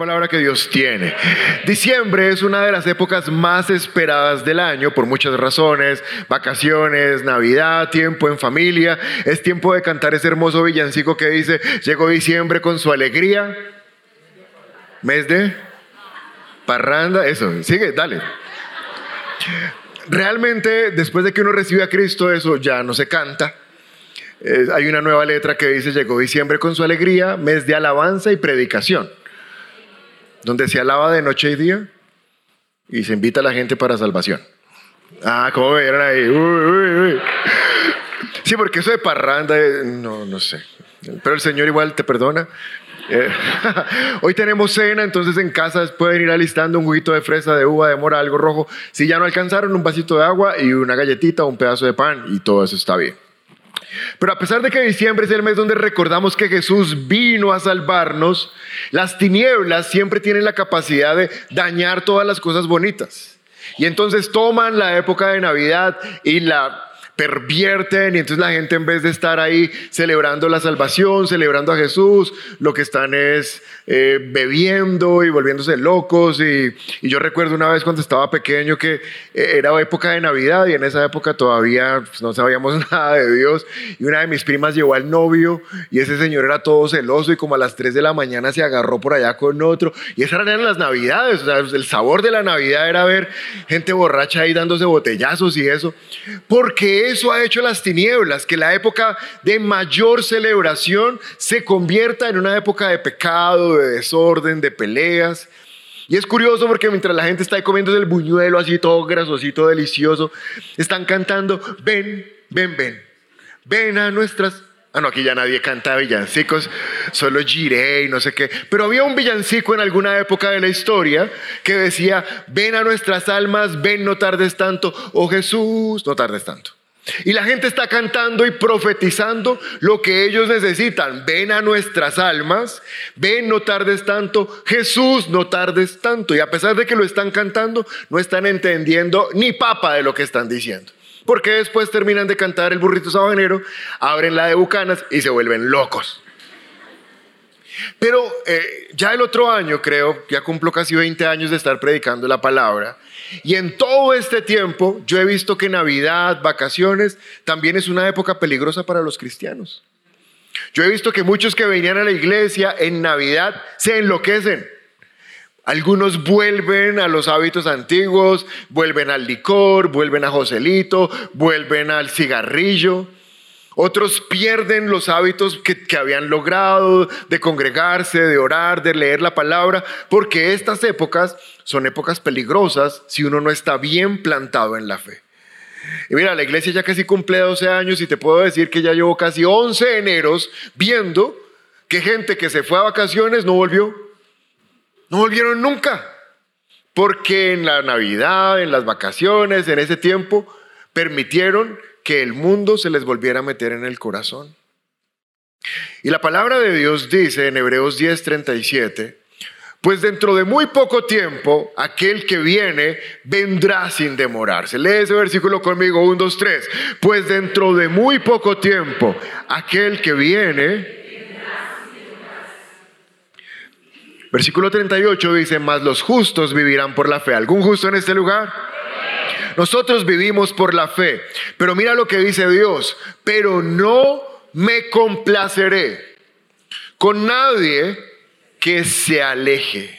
palabra que Dios tiene. Diciembre es una de las épocas más esperadas del año por muchas razones. Vacaciones, Navidad, tiempo en familia. Es tiempo de cantar ese hermoso villancico que dice, llegó diciembre con su alegría. Mes de parranda, eso, sigue, dale. Realmente, después de que uno recibe a Cristo, eso ya no se canta. hay una nueva letra que dice, llegó diciembre con su alegría, mes de alabanza y predicación donde se alaba de noche y día y se invita a la gente para salvación. Ah, ¿cómo vieron ahí? Uy, uy, Sí, porque eso de parranda, no, no sé. Pero el Señor igual te perdona. Eh, hoy tenemos cena, entonces en casa pueden ir alistando un juguito de fresa, de uva, de mora, algo rojo. Si ya no alcanzaron, un vasito de agua y una galletita o un pedazo de pan y todo eso está bien. Pero a pesar de que diciembre es el mes donde recordamos que Jesús vino a salvarnos, las tinieblas siempre tienen la capacidad de dañar todas las cosas bonitas. Y entonces toman la época de Navidad y la pervierten y entonces la gente en vez de estar ahí celebrando la salvación, celebrando a Jesús, lo que están es eh, bebiendo y volviéndose locos. Y, yo recuerdo una vez cuando estaba pequeño que eh, era época de Navidad y en esa época todavía pues, no sabíamos nada de Dios. Y una de mis primas llevó al novio y ese señor era todo celoso y como a las 3 de la mañana se agarró por allá con otro. Y esas eran las Navidades, o sea, el sabor de la Navidad era ver gente borracha ahí dándose botellazos y eso. Porque eso ha hecho las tinieblas, que la época de mayor celebración se convierta en una época de pecado, de desorden, de peleas. Y es curioso porque mientras la gente está comiendo el buñuelo así todo grasosito, delicioso, están cantando, ven, ven, ven, ven a nuestras... Ah, no, aquí ya nadie canta villancicos, solo giré y no sé qué. Pero había un villancico en alguna época de la historia que decía, ven a nuestras almas, ven, no tardes tanto, oh Jesús, no tardes tanto. Y la gente está cantando y profetizando lo que ellos necesitan. Ven a nuestras almas, ven, no tardes tanto, Jesús, no tardes tanto. Y a pesar de que lo están cantando, no están entendiendo ni papa de lo que están diciendo. Porque después terminan de cantar el burrito sabanero, abren la de Bucanas y se vuelven locos. Pero eh, ya el otro año, creo, ya cumplo casi 20 años de estar predicando la palabra. Y en todo este tiempo yo he visto que Navidad, vacaciones, también es una época peligrosa para los cristianos. Yo he visto que muchos que venían a la iglesia en Navidad se enloquecen. Algunos vuelven a los hábitos antiguos, vuelven al licor, vuelven a Joselito, vuelven al cigarrillo. Otros pierden los hábitos que, habían logrado de congregarse, de orar, de leer la palabra, porque estas épocas son épocas peligrosas si uno no está bien plantado en la fe. Y mira, la iglesia ya casi cumple 12 años y te puedo decir que ya llevo casi 11 eneros viendo que gente que se fue a vacaciones no volvió. No volvieron nunca. Porque en la Navidad, en las vacaciones, en ese tiempo, permitieron que el mundo se les volviera a meter en el corazón. Y la palabra de Dios dice en Hebreos 10:37, pues dentro de muy poco tiempo, aquel que viene vendrá sin demorarse. Lee ese versículo conmigo, 1, 2, 3. Pues dentro de muy poco tiempo, aquel que viene... Versículo 38 dice, mas los justos vivirán por la fe. ¿Algún justo en este lugar? Nosotros vivimos por la fe. Pero mira lo que dice Dios, pero no me complaceré con nadie que se aleje.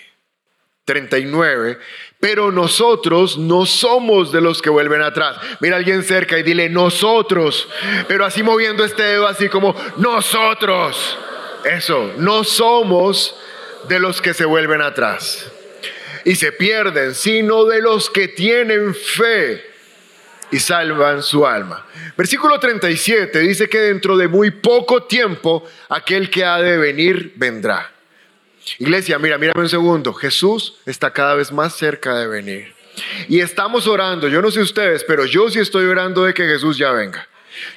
39. Pero nosotros no somos de los que vuelven atrás. Mira a alguien cerca y dile nosotros. Pero así moviendo este dedo así como nosotros. Eso, no somos de los que se vuelven atrás y se pierden, sino de los que tienen fe y salvan su alma. Versículo 37 dice que dentro de muy poco tiempo aquel que ha de venir vendrá. Iglesia, mira, mírame un segundo. Jesús está cada vez más cerca de venir. Y estamos orando, yo no sé ustedes, pero yo sí estoy orando de que Jesús ya venga.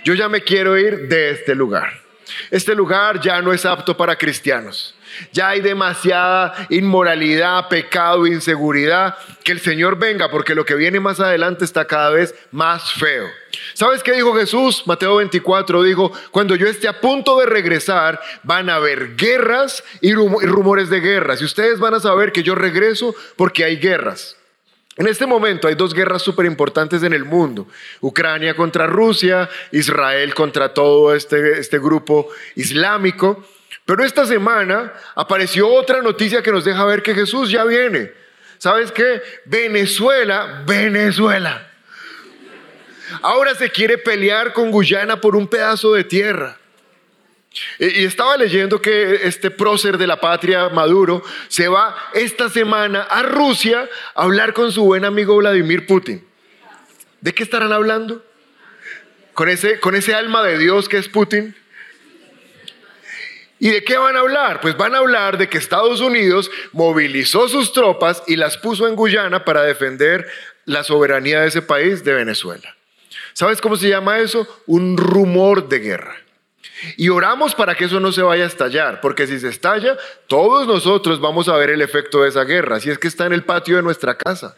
Yo ya me quiero ir de este lugar. Este lugar ya no es apto para cristianos. Ya hay demasiada inmoralidad, pecado, inseguridad. Que el Señor venga porque lo que viene más adelante está cada vez más feo. ¿Sabes qué dijo Jesús? Mateo 24 dijo, cuando yo esté a punto de regresar, van a haber guerras y rumores de guerras. Y ustedes van a saber que yo regreso porque hay guerras. En este momento hay dos guerras súper importantes en el mundo. Ucrania contra Rusia, Israel contra todo este, este grupo islámico. Pero esta semana apareció otra noticia que nos deja ver que Jesús ya viene. ¿Sabes qué? Venezuela, Venezuela. Ahora se quiere pelear con Guyana por un pedazo de tierra. Y estaba leyendo que este prócer de la patria, Maduro, se va esta semana a Rusia a hablar con su buen amigo Vladimir Putin. ¿De qué estarán hablando? Con ese, con ese alma de Dios que es Putin. ¿Y de qué van a hablar? Pues van a hablar de que Estados Unidos movilizó sus tropas y las puso en Guyana para defender la soberanía de ese país, de Venezuela. ¿Sabes cómo se llama eso? Un rumor de guerra. Y oramos para que eso no se vaya a estallar, porque si se estalla, todos nosotros vamos a ver el efecto de esa guerra, si es que está en el patio de nuestra casa.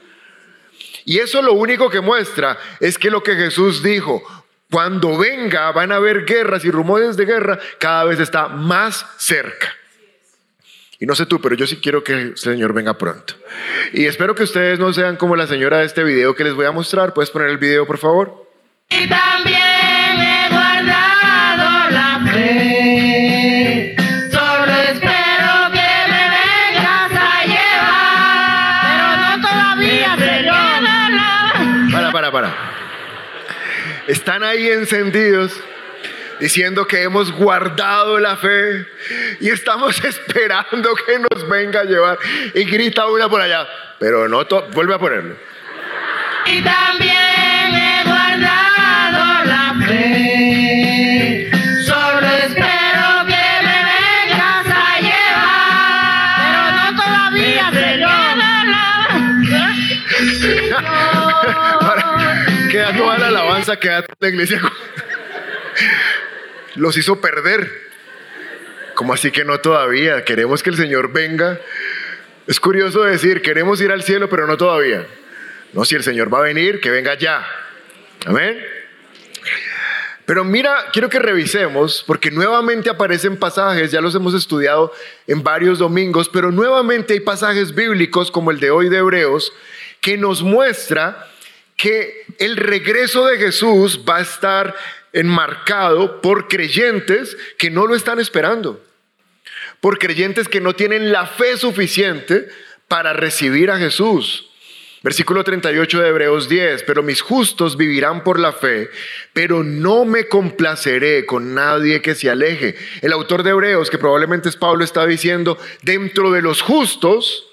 Y eso lo único que muestra es que lo que Jesús dijo, cuando venga van a haber guerras y rumores de guerra, cada vez está más cerca. Y no sé tú, pero yo sí quiero que el Señor venga pronto. Y espero que ustedes no sean como la señora de este video que les voy a mostrar. ¿Puedes poner el video, por favor? Y también Están ahí encendidos diciendo que hemos guardado la fe y estamos esperando que nos venga a llevar. Y grita una por allá, pero no, vuelve a ponerlo. Y también queda toda la iglesia. Los hizo perder. como así que no todavía? Queremos que el Señor venga. Es curioso decir, queremos ir al cielo, pero no todavía. No, si el Señor va a venir, que venga ya. Amén. Pero mira, quiero que revisemos, porque nuevamente aparecen pasajes, ya los hemos estudiado en varios domingos, pero nuevamente hay pasajes bíblicos como el de hoy de Hebreos, que nos muestra que el regreso de Jesús va a estar enmarcado por creyentes que no lo están esperando, por creyentes que no tienen la fe suficiente para recibir a Jesús. Versículo 38 de Hebreos 10, pero mis justos vivirán por la fe, pero no me complaceré con nadie que se aleje. El autor de Hebreos, que probablemente es Pablo, está diciendo, dentro de los justos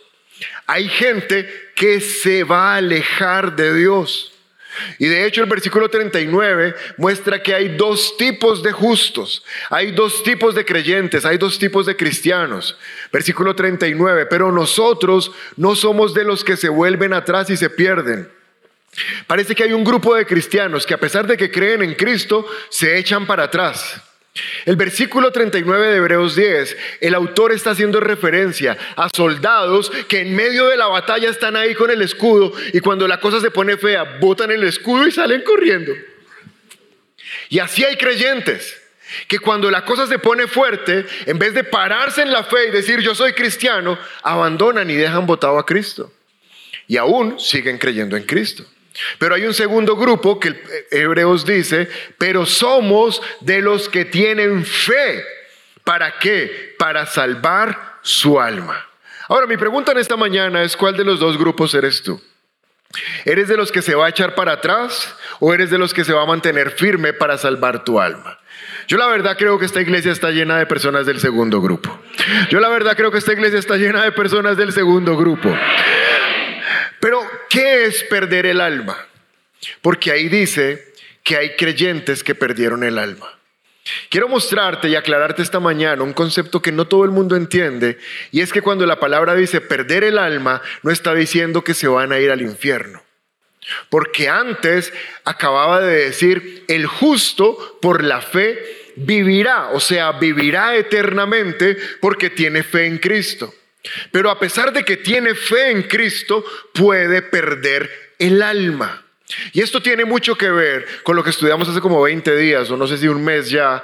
hay gente que se va a alejar de Dios. Y de hecho el versículo 39 muestra que hay dos tipos de justos, hay dos tipos de creyentes, hay dos tipos de cristianos. Versículo 39, pero nosotros no somos de los que se vuelven atrás y se pierden. Parece que hay un grupo de cristianos que a pesar de que creen en Cristo, se echan para atrás. El versículo 39 de Hebreos 10, el autor está haciendo referencia a soldados que en medio de la batalla están ahí con el escudo y cuando la cosa se pone fea, botan el escudo y salen corriendo. Y así hay creyentes que cuando la cosa se pone fuerte, en vez de pararse en la fe y decir yo soy cristiano, abandonan y dejan botado a Cristo. Y aún siguen creyendo en Cristo. Pero hay un segundo grupo que Hebreos dice, pero somos de los que tienen fe. ¿Para qué? Para salvar su alma. Ahora, mi pregunta en esta mañana es, ¿cuál de los dos grupos eres tú? ¿Eres de los que se va a echar para atrás o eres de los que se va a mantener firme para salvar tu alma? Yo la verdad creo que esta iglesia está llena de personas del segundo grupo. Yo la verdad creo que esta iglesia está llena de personas del segundo grupo. Pero, ¿qué es perder el alma? Porque ahí dice que hay creyentes que perdieron el alma. Quiero mostrarte y aclararte esta mañana un concepto que no todo el mundo entiende, y es que cuando la palabra dice perder el alma, no está diciendo que se van a ir al infierno. Porque antes acababa de decir, el justo por la fe vivirá, o sea, vivirá eternamente porque tiene fe en Cristo. Pero a pesar de que tiene fe en Cristo, puede perder el alma. Y esto tiene mucho que ver con lo que estudiamos hace como 20 días, o no sé si un mes ya,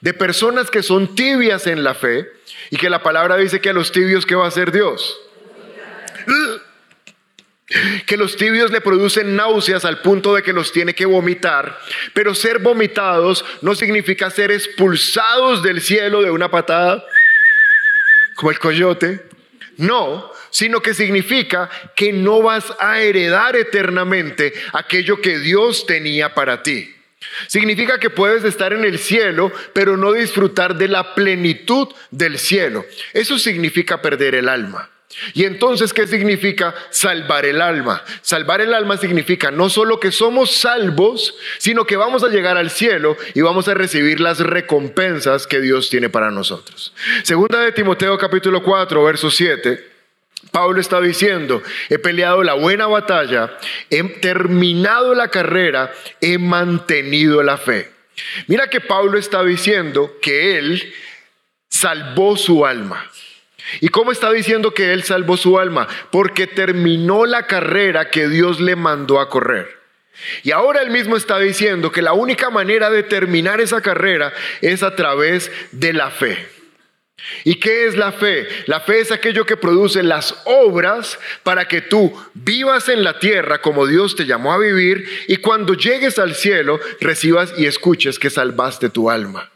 de personas que son tibias en la fe y que la palabra dice que a los tibios, ¿qué va a hacer Dios? que los tibios le producen náuseas al punto de que los tiene que vomitar, pero ser vomitados no significa ser expulsados del cielo de una patada, como el coyote, no, sino que significa que no vas a heredar eternamente aquello que Dios tenía para ti. Significa que puedes estar en el cielo, pero no disfrutar de la plenitud del cielo. Eso significa perder el alma. Y entonces, ¿qué significa salvar el alma? Salvar el alma significa no solo que somos salvos, sino que vamos a llegar al cielo y vamos a recibir las recompensas que Dios tiene para nosotros. Segunda de Timoteo capítulo 4, verso 7. Pablo está diciendo, he peleado la buena batalla, he terminado la carrera, he mantenido la fe. Mira que Pablo está diciendo que él salvó su alma. ¿Y cómo está diciendo que él salvó su alma? Porque terminó la carrera que Dios le mandó a correr. Y ahora él mismo está diciendo que la única manera de terminar esa carrera es a través de la fe. ¿Y qué es la fe? La fe es aquello que produce las obras para que tú vivas en la tierra como Dios te llamó a vivir y cuando llegues al cielo recibas y escuches que salvaste tu alma.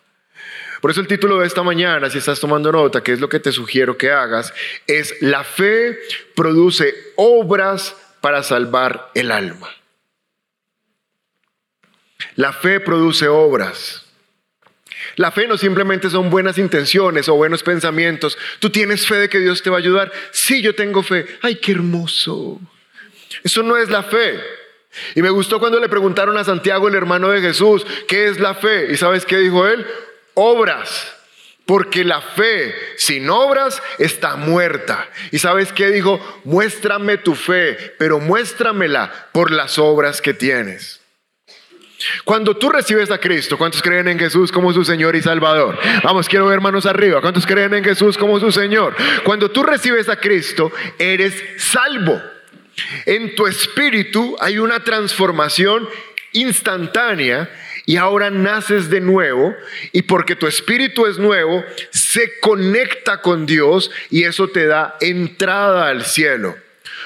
Por eso el título de esta mañana, si estás tomando nota, que es lo que te sugiero que hagas, es La fe produce obras para salvar el alma. La fe produce obras. La fe no simplemente son buenas intenciones o buenos pensamientos. Tú tienes fe de que Dios te va a ayudar. Sí, yo tengo fe. Ay, qué hermoso. Eso no es la fe. Y me gustó cuando le preguntaron a Santiago, el hermano de Jesús, ¿qué es la fe? ¿Y sabes qué dijo él? Obras. Porque la fe sin obras está muerta. ¿Y sabes qué dijo? Muéstrame tu fe, pero muéstramela por las obras que tienes. Cuando tú recibes a Cristo, ¿cuántos creen en Jesús como su Señor y Salvador? Vamos, quiero ver manos arriba. ¿Cuántos creen en Jesús como su Señor? Cuando tú recibes a Cristo, eres salvo. En tu espíritu hay una transformación instantánea y ahora naces de nuevo y porque tu espíritu es nuevo, se conecta con Dios y eso te da entrada al cielo.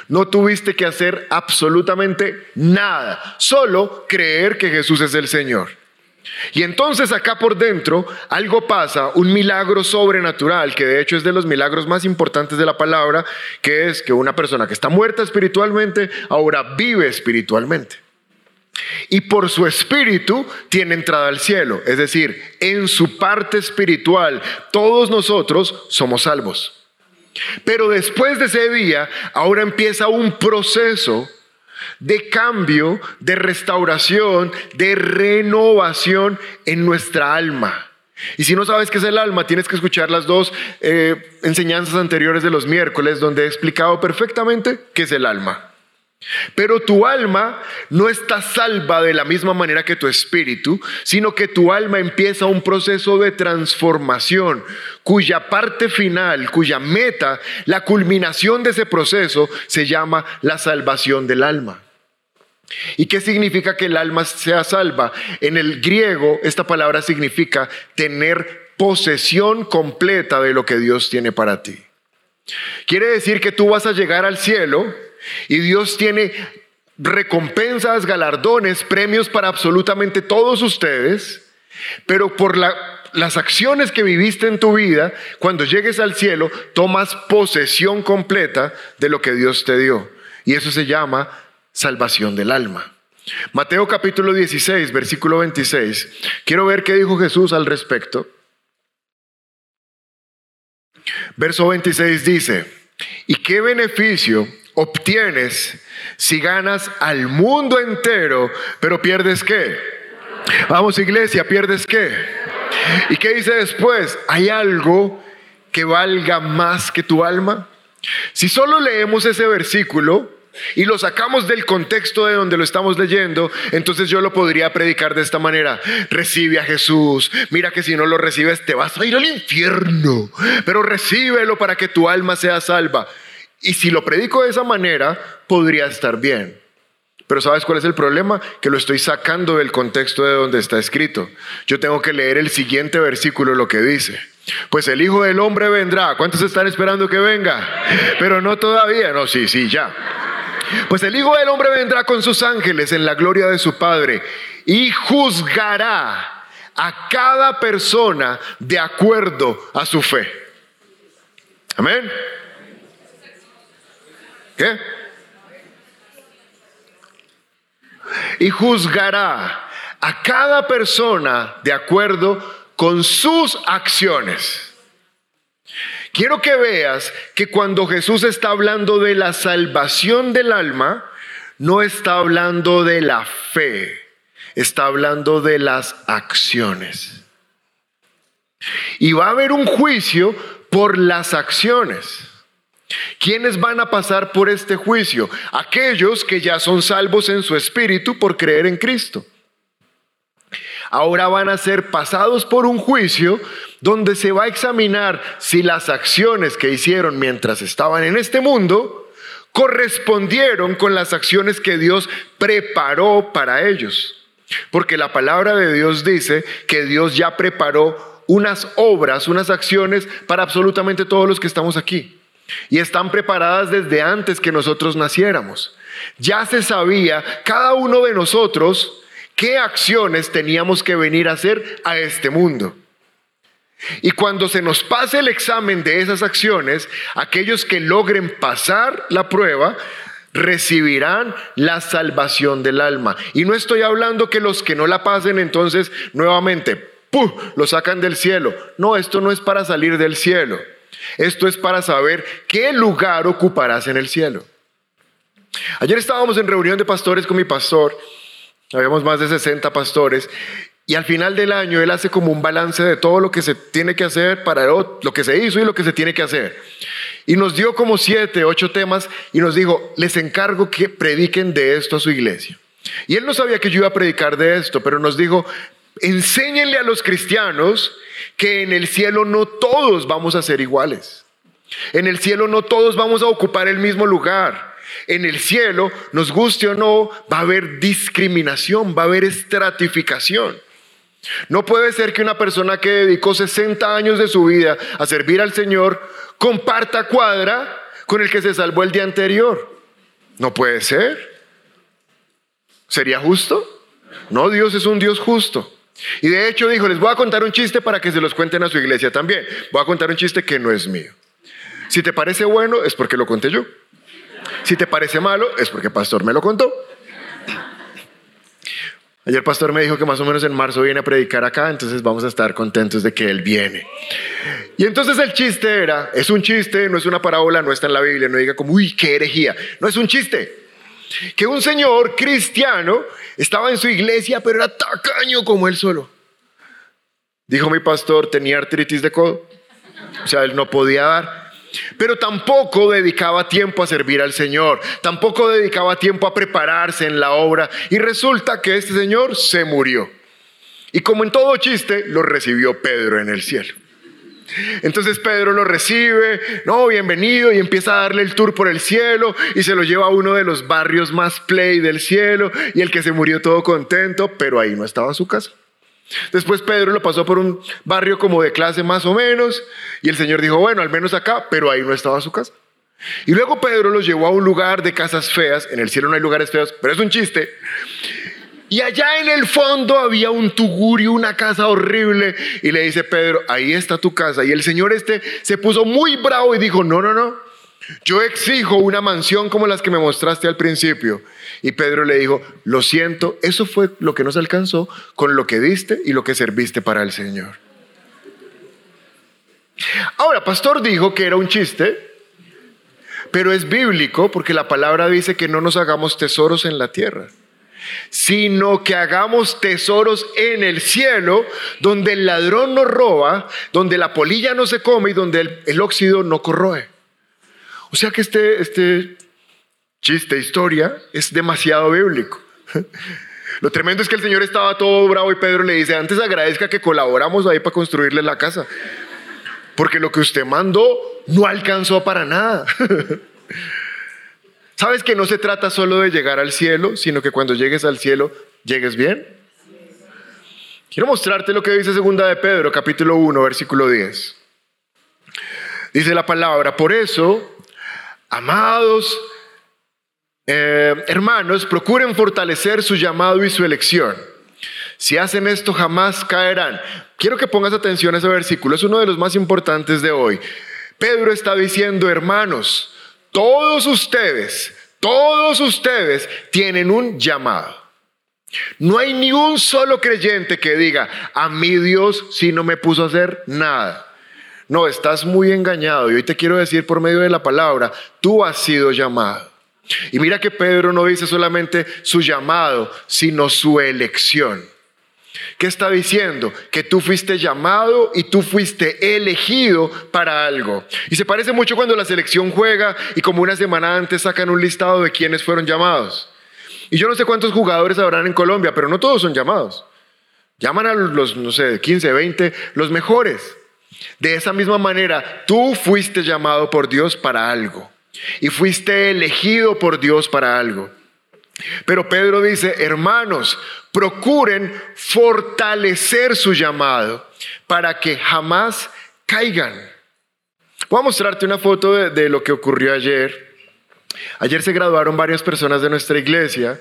No tuviste que hacer absolutamente nada, solo creer que Jesús es el Señor. Y entonces acá por dentro algo pasa, un milagro sobrenatural, que de hecho es de los milagros más importantes de la palabra, que es que una persona que está muerta espiritualmente ahora vive espiritualmente y por su espíritu tiene entrada al cielo. Es decir, en su parte espiritual, todos nosotros somos salvos. Pero después de ese día, ahora empieza un proceso de cambio, de restauración, de renovación en nuestra alma. Y si no sabes qué es el alma, tienes que escuchar las dos eh, enseñanzas anteriores de los miércoles, donde he explicado perfectamente qué es el alma. Pero tu alma no está salva de la misma manera que tu espíritu, sino que tu alma empieza un proceso de transformación cuya parte final, cuya meta, la culminación de ese proceso se llama la salvación del alma. ¿Y qué significa que el alma sea salva? En el griego esta palabra significa tener posesión completa de lo que Dios tiene para ti. Quiere decir que tú vas a llegar al cielo y Dios tiene recompensas, galardones, premios para absolutamente todos ustedes, pero por las acciones que viviste en tu vida, cuando llegues al cielo, tomas posesión completa de lo que Dios te dio. Y eso se llama salvación del alma. Mateo capítulo 16, versículo 26. Quiero ver qué dijo Jesús al respecto. Verso 26 dice, ¿y qué beneficio obtienes si ganas al mundo entero, pero pierdes qué? Vamos iglesia, pierdes qué? ¿Y qué dice después? ¿Hay algo que valga más que tu alma? Si solo leemos ese versículo, y lo sacamos del contexto de donde lo estamos leyendo, entonces yo lo podría predicar de esta manera. Recibe a Jesús. Mira que si no lo recibes te vas a ir al infierno, pero recíbelo para que tu alma sea salva. Y si lo predico de esa manera, podría estar bien. Pero ¿sabes cuál es el problema? Que lo estoy sacando del contexto de donde está escrito. Yo tengo que leer el siguiente versículo, lo que dice. Pues el Hijo del Hombre vendrá. ¿Cuántos están esperando que venga? Pero no todavía. No, sí, sí, ya. Pues el Hijo del Hombre vendrá con sus ángeles en la gloria de su Padre y juzgará a cada persona de acuerdo a su fe. Amén. ¿Qué? Y juzgará a cada persona de acuerdo con sus acciones. Quiero que veas que cuando Jesús está hablando de la salvación del alma, no está hablando de la fe, está hablando de las acciones. Y va a haber un juicio por las acciones. ¿Quiénes van a pasar por este juicio? Aquellos que ya son salvos en su espíritu por creer en Cristo ahora van a ser pasados por un juicio donde se va a examinar si las acciones que hicieron mientras estaban en este mundo correspondieron con las acciones que Dios preparó para ellos. Porque la palabra de Dios dice que Dios ya preparó unas obras, unas acciones para absolutamente todos los que estamos aquí. Y están preparadas desde antes que nosotros naciéramos. Ya se sabía, cada uno de nosotros, qué acciones teníamos que venir a hacer a este mundo. Y cuando se nos pase el examen de esas acciones, aquellos que logren pasar la prueba recibirán la salvación del alma. Y no estoy hablando que los que no la pasen entonces nuevamente ¡pum! lo sacan del cielo. No, esto no es para salir del cielo. Esto es para saber qué lugar ocuparás en el cielo. Ayer estábamos en reunión de pastores con mi pastor Habíamos más de 60 pastores. Y al final del año él hace como un balance de todo lo que se tiene que hacer para lo que se hizo y lo que se tiene que hacer. Y nos dio como siete, ocho temas y nos dijo, les encargo que prediquen de esto a su iglesia. Y él no sabía que yo iba a predicar de esto, pero nos dijo, enséñenle a los cristianos que en el cielo no todos vamos a ser iguales. En el cielo no todos vamos a ocupar el mismo lugar. En el cielo, nos guste o no, va a haber discriminación, va a haber estratificación. No puede ser que una persona que dedicó 60 años de su vida a servir al Señor comparta cuadra con el que se salvó el día anterior. No puede ser. ¿Sería justo? No, Dios es un Dios justo. Y de hecho dijo, les voy a contar un chiste para que se los cuenten a su iglesia también. Voy a contar un chiste que no es mío. Si te parece bueno, es porque lo conté yo. Si te parece malo, es porque pastor me lo contó. Ayer pastor me dijo que más o menos en marzo viene a predicar acá, entonces vamos a estar contentos de que él viene. Y entonces el chiste era, es un chiste, no es una parábola, no está en la Biblia, no diga como, uy, qué herejía. No es un chiste. Que un señor cristiano estaba en su iglesia, pero era tacaño como él solo. Dijo mi pastor, tenía artritis de codo. O sea, él no podía dar. Pero tampoco dedicaba tiempo a servir al Señor, tampoco dedicaba tiempo a prepararse en la obra. Y resulta que este Señor se murió. Y como en todo chiste, lo recibió Pedro en el cielo. Entonces Pedro lo recibe, no, bienvenido, y empieza a darle el tour por el cielo y se lo lleva a uno de los barrios más play del cielo y el que se murió todo contento, pero ahí no estaba su casa. Después Pedro lo pasó por un barrio como de clase más o menos y el Señor dijo, bueno, al menos acá, pero ahí no estaba su casa. Y luego Pedro los llevó a un lugar de casas feas, en el cielo no hay lugares feos, pero es un chiste. Y allá en el fondo había un tugurio, una casa horrible. Y le dice Pedro, ahí está tu casa. Y el señor este se puso muy bravo y dijo, no, no, no, yo exijo una mansión como las que me mostraste al principio. Y Pedro le dijo, lo siento, eso fue lo que nos alcanzó con lo que diste y lo que serviste para el Señor. Ahora, pastor dijo que era un chiste, pero es bíblico porque la palabra dice que no nos hagamos tesoros en la tierra, sino que hagamos tesoros en el cielo, donde el ladrón no roba, donde la polilla no se come y donde el, óxido no corroe. O sea que este, este chiste, historia, es demasiado bíblico. Lo tremendo es que el Señor estaba todo bravo y Pedro le dice, antes agradezca que colaboramos ahí para construirle la casa, porque lo que usted mandó no alcanzó para nada. ¿Sabes que no se trata solo de llegar al cielo, sino que cuando llegues al cielo, llegues bien? Quiero mostrarte lo que dice segunda de Pedro, capítulo 1, versículo 10. Dice la palabra, por eso, amados eh, hermanos, procuren fortalecer su llamado y su elección. Si hacen esto, jamás caerán. Quiero que pongas atención a ese versículo, es uno de los más importantes de hoy. Pedro está diciendo, hermanos, todos ustedes, todos ustedes tienen un llamado. No hay ni un solo creyente que diga, a mí Dios si no me puso a hacer nada. No, estás muy engañado. Y hoy te quiero decir por medio de la palabra, tú has sido llamado. Y mira que Pedro no dice solamente su llamado, sino su elección. ¿Qué está diciendo? Que tú fuiste llamado y tú fuiste elegido para algo. Y se parece mucho cuando la selección juega y como una semana antes sacan un listado de quienes fueron llamados. Y yo no sé cuántos jugadores habrán en Colombia, pero no todos son llamados. Llaman a los, no sé, 15, 20, los mejores. De esa misma manera, tú fuiste llamado por Dios para algo. Y fuiste elegido por Dios para algo. Pero Pedro dice, hermanos, procuren fortalecer su llamado para que jamás caigan. Voy a mostrarte una foto de, lo que ocurrió ayer. Ayer se graduaron varias personas de nuestra iglesia.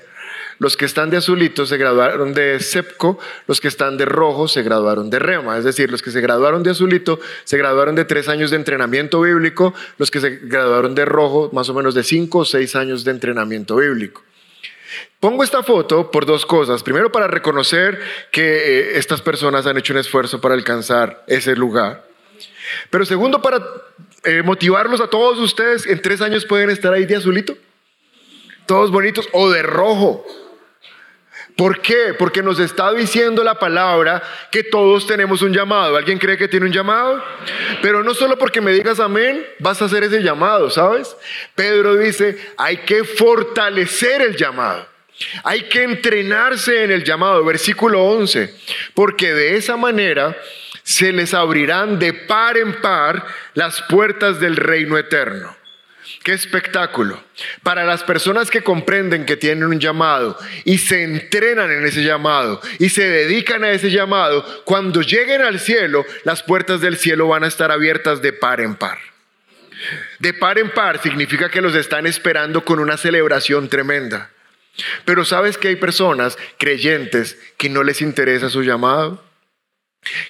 Los que están de azulito se graduaron de SEPCO, los que están de rojo se graduaron de REMA, es decir, los que se graduaron de azulito se graduaron de tres años de entrenamiento bíblico, los que se graduaron de rojo más o menos de cinco o seis años de entrenamiento bíblico. Pongo esta foto por dos cosas. Primero, para reconocer que eh, estas personas han hecho un esfuerzo para alcanzar ese lugar. Pero segundo, para eh, motivarlos a todos ustedes, en tres años pueden estar ahí de azulito, todos bonitos, o de rojo. ¿Por qué? Porque nos está diciendo la palabra que todos tenemos un llamado. ¿Alguien cree que tiene un llamado? Pero no solo porque me digas amén, vas a hacer ese llamado, ¿sabes? Pedro dice, hay que fortalecer el llamado. Hay que entrenarse en el llamado, versículo 11, porque de esa manera se les abrirán de par en par las puertas del reino eterno. Qué espectáculo. Para las personas que comprenden que tienen un llamado y se entrenan en ese llamado y se dedican a ese llamado, cuando lleguen al cielo, las puertas del cielo van a estar abiertas de par en par. De par en par significa que los están esperando con una celebración tremenda. Pero sabes que hay personas creyentes que no les interesa su llamado,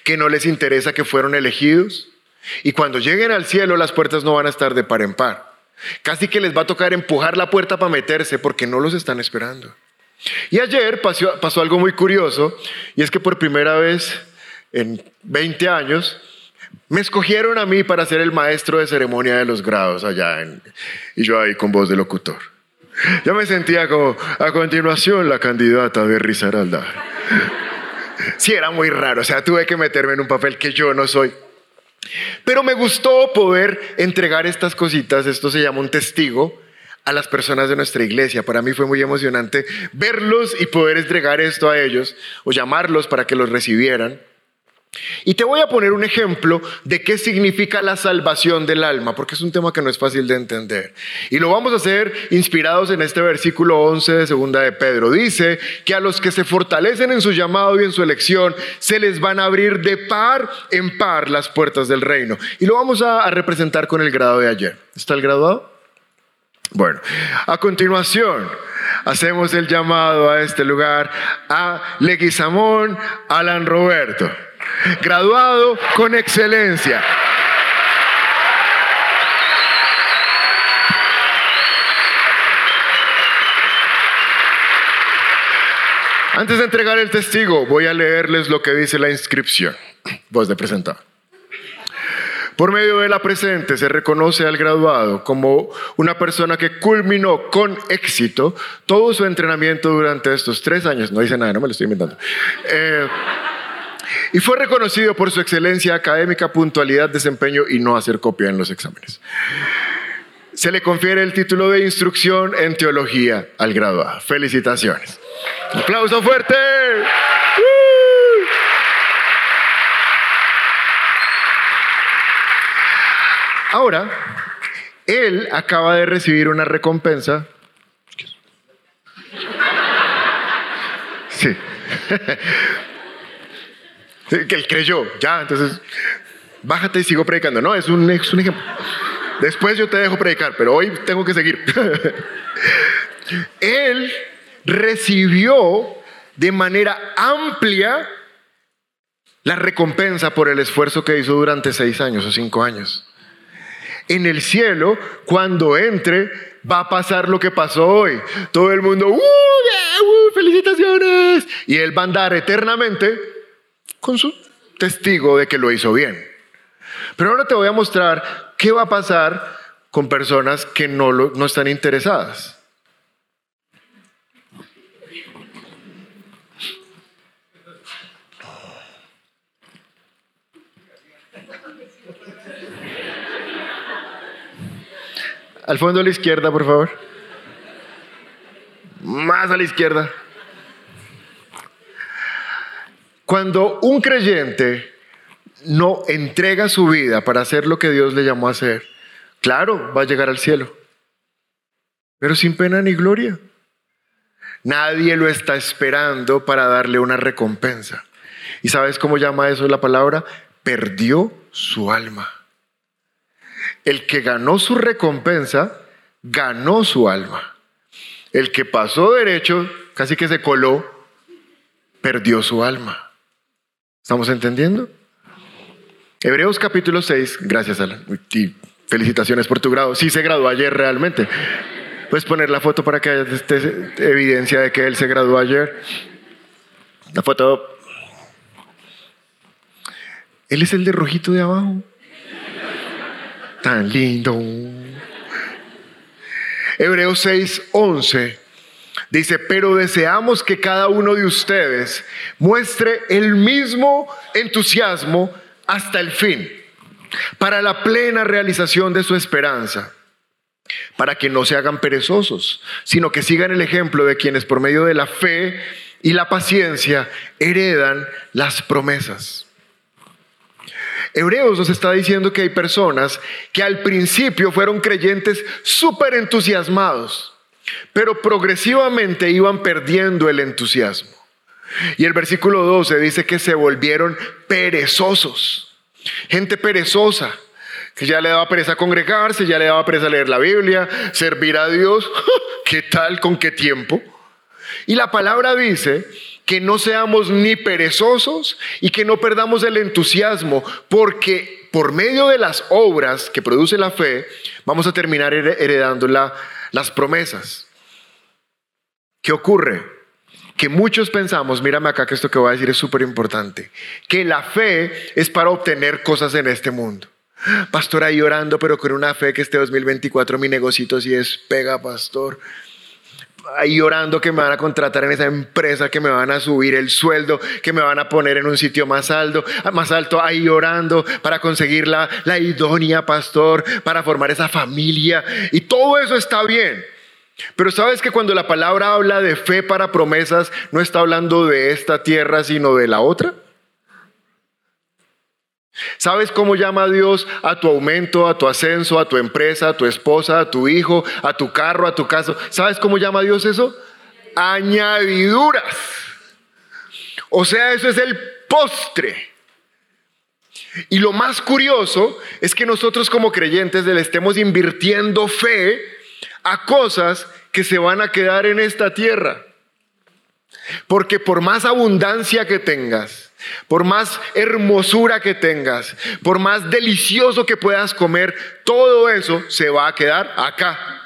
que no les interesa que fueron elegidos. Y cuando lleguen al cielo las puertas no van a estar de par en par. Casi que les va a tocar empujar la puerta para meterse porque no los están esperando. Y ayer pasó, algo muy curioso y es que por primera vez en 20 años me escogieron a mí para ser el maestro de ceremonia de los grados allá y yo ahí con voz de locutor. Ya me sentía como a continuación la candidata de Risaralda. Sí, era muy raro, o sea, tuve que meterme en un papel que yo no soy. Pero me gustó poder entregar estas cositas, esto se llama un testigo, a las personas de nuestra iglesia. Para mí fue muy emocionante verlos y poder entregar esto a ellos o llamarlos para que los recibieran. Y te voy a poner un ejemplo de qué significa la salvación del alma, porque es un tema que no es fácil de entender. Y lo vamos a hacer inspirados en este versículo 11 de segunda de Pedro. Dice que a los que se fortalecen en su llamado y en su elección, se les van a abrir de par en par las puertas del reino. Y lo vamos a, representar con el grado de ayer. ¿Está el graduado? Bueno, a continuación hacemos el llamado a este lugar a Leguizamón Alan Roberto graduado con excelencia. Antes de entregar el testigo, voy a leerles lo que dice la inscripción. Voz de presentar. Por medio de la presente se reconoce al graduado como una persona que culminó con éxito todo su entrenamiento durante estos tres años. No dice nada, no me lo estoy inventando. Eh, y fue reconocido por su excelencia académica, puntualidad, desempeño y no hacer copia en los exámenes. se le confiere el título de instrucción en teología al graduado. Felicitaciones. Aplauso fuerte. Ahora, él acaba de recibir una recompensa. Sí. Que él creyó, ya, entonces, bájate y sigo predicando. No, es un, es un ejemplo. Después yo te dejo predicar, pero hoy tengo que seguir. él recibió de manera amplia la recompensa por el esfuerzo que hizo durante seis años o cinco años. En el cielo, cuando entre, va a pasar lo que pasó hoy. Todo el mundo, ¡Uh, uh, felicitaciones! Y él va a andar eternamente con su testigo de que lo hizo bien. Pero ahora te voy a mostrar qué va a pasar con personas que no, no están interesadas. Al fondo a la izquierda, por favor. Más a la izquierda. Cuando un creyente no entrega su vida para hacer lo que Dios le llamó a hacer, claro, va a llegar al cielo, pero sin pena ni gloria. Nadie lo está esperando para darle una recompensa. ¿Y sabes cómo llama eso la palabra? Perdió su alma. El que ganó su recompensa, ganó su alma. El que pasó derecho, casi que se coló, perdió su alma. ¿Estamos entendiendo? Hebreos capítulo 6, gracias Alan. Y felicitaciones por tu grado. Sí se graduó ayer realmente. Puedes poner la foto para que haya este, evidencia de que él se graduó ayer. La foto. Él es el de rojito de abajo tan lindo. Hebreos 6, 11 dice, pero deseamos que cada uno de ustedes muestre el mismo entusiasmo hasta el fin, para la plena realización de su esperanza, para que no se hagan perezosos, sino que sigan el ejemplo de quienes por medio de la fe y la paciencia heredan las promesas. Hebreos nos está diciendo que hay personas que al principio fueron creyentes súper entusiasmados, pero progresivamente iban perdiendo el entusiasmo. Y el versículo 12 dice que se volvieron perezosos, gente perezosa, que ya le daba pereza congregarse, ya le daba pereza leer la Biblia, servir a Dios. ¿Qué tal? ¿Con qué tiempo? Y la palabra dice que no seamos ni perezosos y que no perdamos el entusiasmo, porque por medio de las obras que produce la fe, vamos a terminar heredando las promesas. ¿Qué ocurre? Que muchos pensamos, mírame acá que esto que voy a decir es súper importante, que la fe es para obtener cosas en este mundo. Pastor, ahí orando, pero con una fe que este 2024 mi negocito sí es pega, pastor ahí orando que me van a contratar en esa empresa, que me van a subir el sueldo, que me van a poner en un sitio más alto, más alto, ahí orando para conseguir la, la idónea, pastor, para formar esa familia. Y todo eso está bien. Pero sabes que cuando la palabra habla de fe para promesas, no está hablando de esta tierra, sino de la otra. ¿Sabes cómo llama Dios a tu aumento, a tu ascenso, a tu empresa, a tu esposa, a tu hijo, a tu carro, a tu casa? ¿Sabes cómo llama Dios eso? Añadiduras. O sea, eso es el postre. Y lo más curioso es que nosotros como creyentes le estemos invirtiendo fe a cosas que se van a quedar en esta tierra. Porque por más abundancia que tengas, por más hermosura que tengas, por más delicioso que puedas comer, todo eso se va a quedar acá.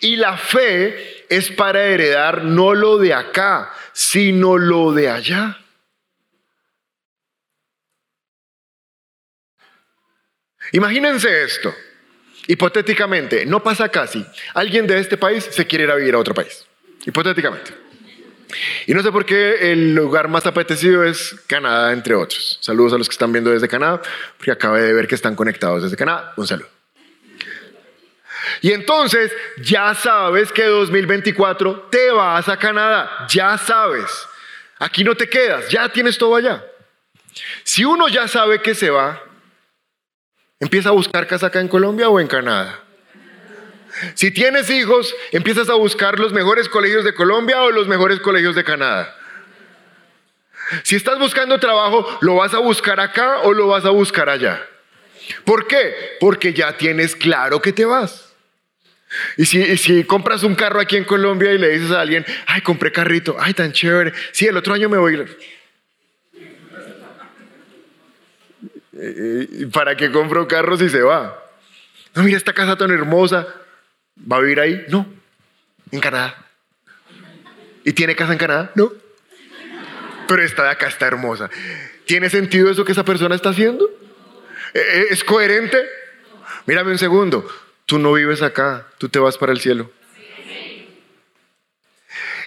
Y la fe es para heredar no lo de acá, sino lo de allá. Imagínense esto. Hipotéticamente, no pasa casi. Alguien de este país se quiere ir a vivir a otro país. Hipotéticamente. Y no sé por qué el lugar más apetecido es Canadá, entre otros. Saludos a los que están viendo desde Canadá, porque acabé de ver que están conectados desde Canadá. Un saludo. Y entonces ya sabes que 2024 te vas a Canadá, ya sabes. Aquí no te quedas, ya tienes todo allá. Si uno ya sabe que se va, empieza a buscar casa acá en Colombia o en Canadá. Si tienes hijos, empiezas a buscar los mejores colegios de Colombia o los mejores colegios de Canadá. Si estás buscando trabajo, ¿lo vas a buscar acá o lo vas a buscar allá? ¿Por qué? Porque ya tienes claro que te vas. Y si, si, compras un carro aquí en Colombia y le dices a alguien, ay, compré carrito, ay, tan chévere, sí, el otro año me voy. ¿Para qué compro carro si se va? No, mira esta casa tan hermosa. ¿Va a vivir ahí? No. En Canadá. ¿Y tiene casa en Canadá? No. Pero esta de acá está hermosa. ¿Tiene sentido eso que esa persona está haciendo? ¿E-, e-, ¿Es coherente? Mírame un segundo. Tú no vives acá, tú te vas para el cielo.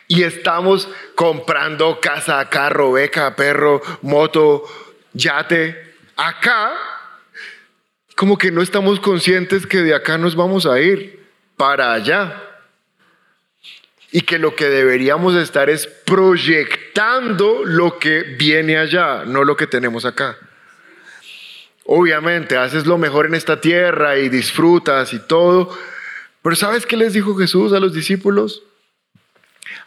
Y estamos comprando casa, carro, beca, perro, moto, yate. Acá, como que no estamos conscientes que de acá nos vamos a ir para allá. Y que lo que deberíamos estar es proyectando lo que viene allá, no lo que tenemos acá. Obviamente, haces lo mejor en esta tierra y disfrutas y todo. Pero ¿sabes qué les dijo Jesús a los discípulos?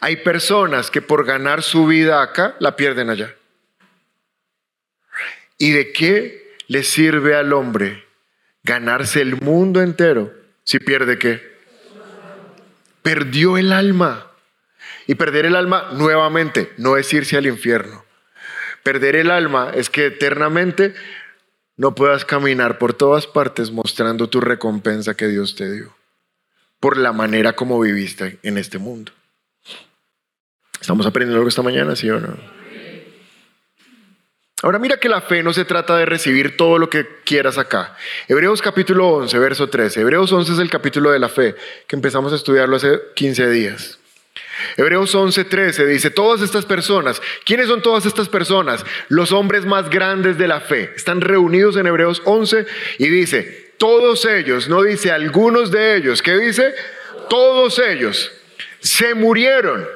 Hay personas que por ganar su vida acá la pierden allá. ¿Y de qué le sirve al hombre ganarse el mundo entero si pierde qué? Perdió el alma. Y perder el alma nuevamente no es irse al infierno. Perder el alma es que eternamente no puedas caminar por todas partes mostrando tu recompensa que Dios te dio por la manera como viviste en este mundo. ¿Estamos aprendiendo algo esta mañana, sí o no? Ahora mira que la fe no se trata de recibir todo lo que quieras acá. Hebreos capítulo 11, verso 13. Hebreos 11 es el capítulo de la fe que empezamos a estudiarlo hace 15 días. Hebreos 11:13 dice, todas estas personas, ¿quiénes son todas estas personas? Los hombres más grandes de la fe. Están reunidos en Hebreos 11 y dice, todos ellos, no dice algunos de ellos, ¿qué dice? Todos ellos se murieron,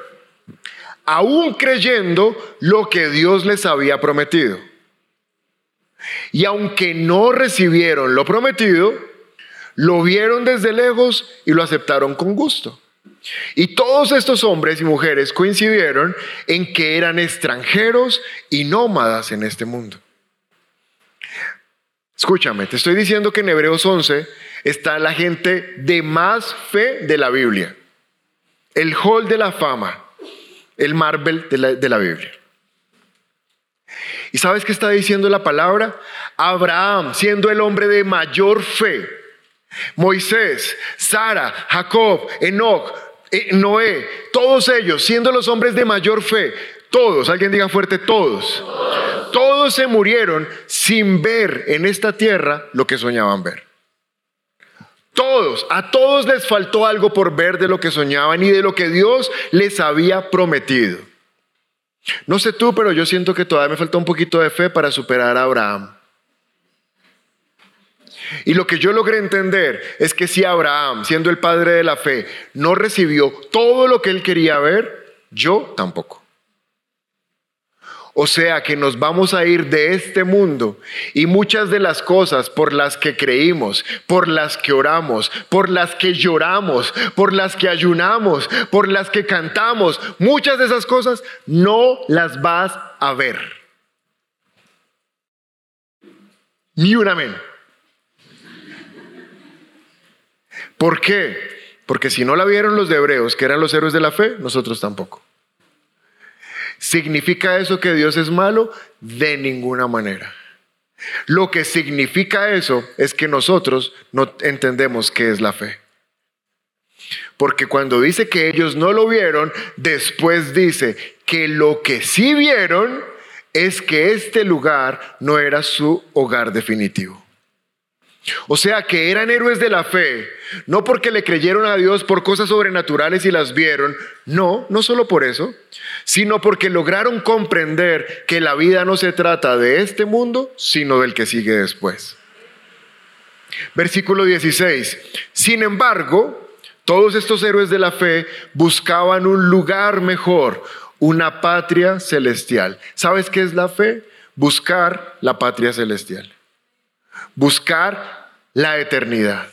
aún creyendo lo que Dios les había prometido. Y aunque no recibieron lo prometido, lo vieron desde lejos y lo aceptaron con gusto. Y todos estos hombres y mujeres coincidieron en que eran extranjeros y nómadas en este mundo. Escúchame, te estoy diciendo que en Hebreos 11 está la gente de más fe de la Biblia. El hall de la fama, el Marvel de la, de la Biblia. ¿Y sabes qué está diciendo la palabra? Abraham, siendo el hombre de mayor fe, Moisés, Sara, Jacob, Enoch, eh, Noé, todos ellos, siendo los hombres de mayor fe, todos, alguien diga fuerte, todos, todos, todos se murieron sin ver en esta tierra lo que soñaban ver. Todos, a todos les faltó algo por ver de lo que soñaban y de lo que Dios les había prometido. No sé tú, pero yo siento que todavía me falta un poquito de fe para superar a Abraham. Y lo que yo logré entender es que si Abraham, siendo el padre de la fe, no recibió todo lo que él quería ver, yo tampoco. O sea que nos vamos a ir de este mundo y muchas de las cosas por las que creímos, por las que oramos, por las que lloramos, por las que ayunamos, por las que cantamos, muchas de esas cosas no las vas a ver. Ni un amén. ¿Por qué? Porque si no la vieron los de Hebreos, que eran los héroes de la fe, nosotros tampoco. ¿Significa eso que Dios es malo? De ninguna manera. Lo que significa eso es que nosotros no entendemos qué es la fe. Porque cuando dice que ellos no lo vieron, después dice que lo que sí vieron es que este lugar no era su hogar definitivo. O sea que eran héroes de la fe, no porque le creyeron a Dios por cosas sobrenaturales y las vieron, no, no solo por eso, sino porque lograron comprender que la vida no se trata de este mundo, sino del que sigue después. Versículo 16. Sin embargo, todos estos héroes de la fe buscaban un lugar mejor, una patria celestial. ¿Sabes qué es la fe? Buscar la patria celestial. Buscar la eternidad.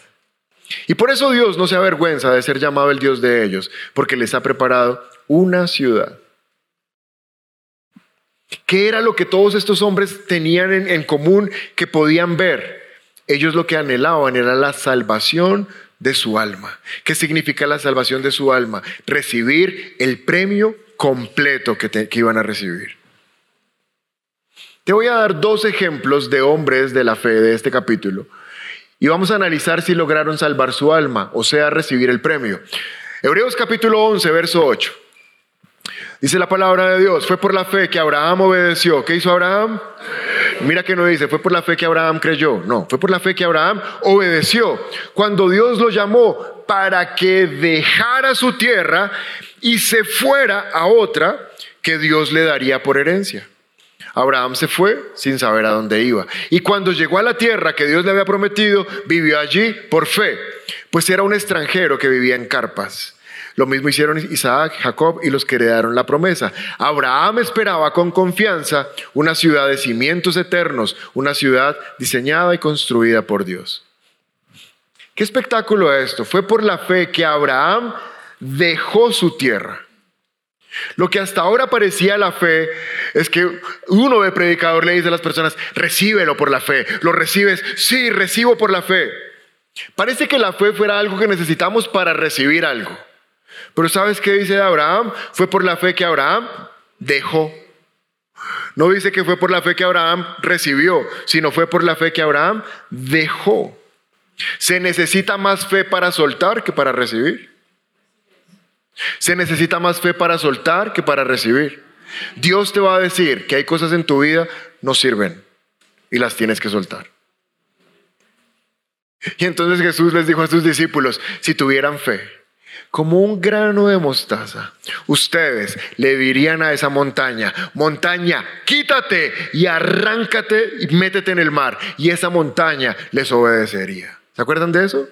Y por eso Dios no se avergüenza de ser llamado el Dios de ellos, porque les ha preparado una ciudad. ¿Qué era lo que todos estos hombres tenían en, común que podían ver? Ellos lo que anhelaban era la salvación de su alma. ¿Qué significa la salvación de su alma? Recibir el premio completo que, que iban a recibir. Voy a dar dos ejemplos de hombres de la fe de este capítulo y vamos a analizar si lograron salvar su alma, o sea, recibir el premio. Hebreos capítulo 11, verso 8. Dice la palabra de Dios, fue por la fe que Abraham obedeció. ¿Qué hizo Abraham? Mira que no dice, fue por la fe que Abraham creyó. No, fue por la fe que Abraham obedeció. Cuando Dios lo llamó para que dejara su tierra y se fuera a otra que Dios le daría por herencia. Abraham se fue sin saber a dónde iba. Y cuando llegó a la tierra que Dios le había prometido, vivió allí por fe, pues era un extranjero que vivía en carpas. Lo mismo hicieron Isaac, Jacob y los que heredaron la promesa. Abraham esperaba con confianza una ciudad de cimientos eternos, una ciudad diseñada y construida por Dios. ¿Qué espectáculo esto? Fue por la fe que Abraham dejó su tierra. Lo que hasta ahora parecía la fe es que uno de predicador le dice a las personas, recíbelo por la fe. ¿Lo recibes? Sí, recibo por la fe. Parece que la fe fuera algo que necesitamos para recibir algo. Pero ¿sabes qué dice de Abraham? Fue por la fe que Abraham dejó. No dice que fue por la fe que Abraham recibió, sino fue por la fe que Abraham dejó. Se necesita más fe para soltar que para recibir. Se necesita más fe para soltar que para recibir. Dios te va a decir que hay cosas en tu vida no sirven y las tienes que soltar. Y entonces Jesús les dijo a sus discípulos, si tuvieran fe, como un grano de mostaza, ustedes le dirían a esa montaña, montaña, quítate y arráncate y métete en el mar. Y esa montaña les obedecería. ¿Se acuerdan de eso?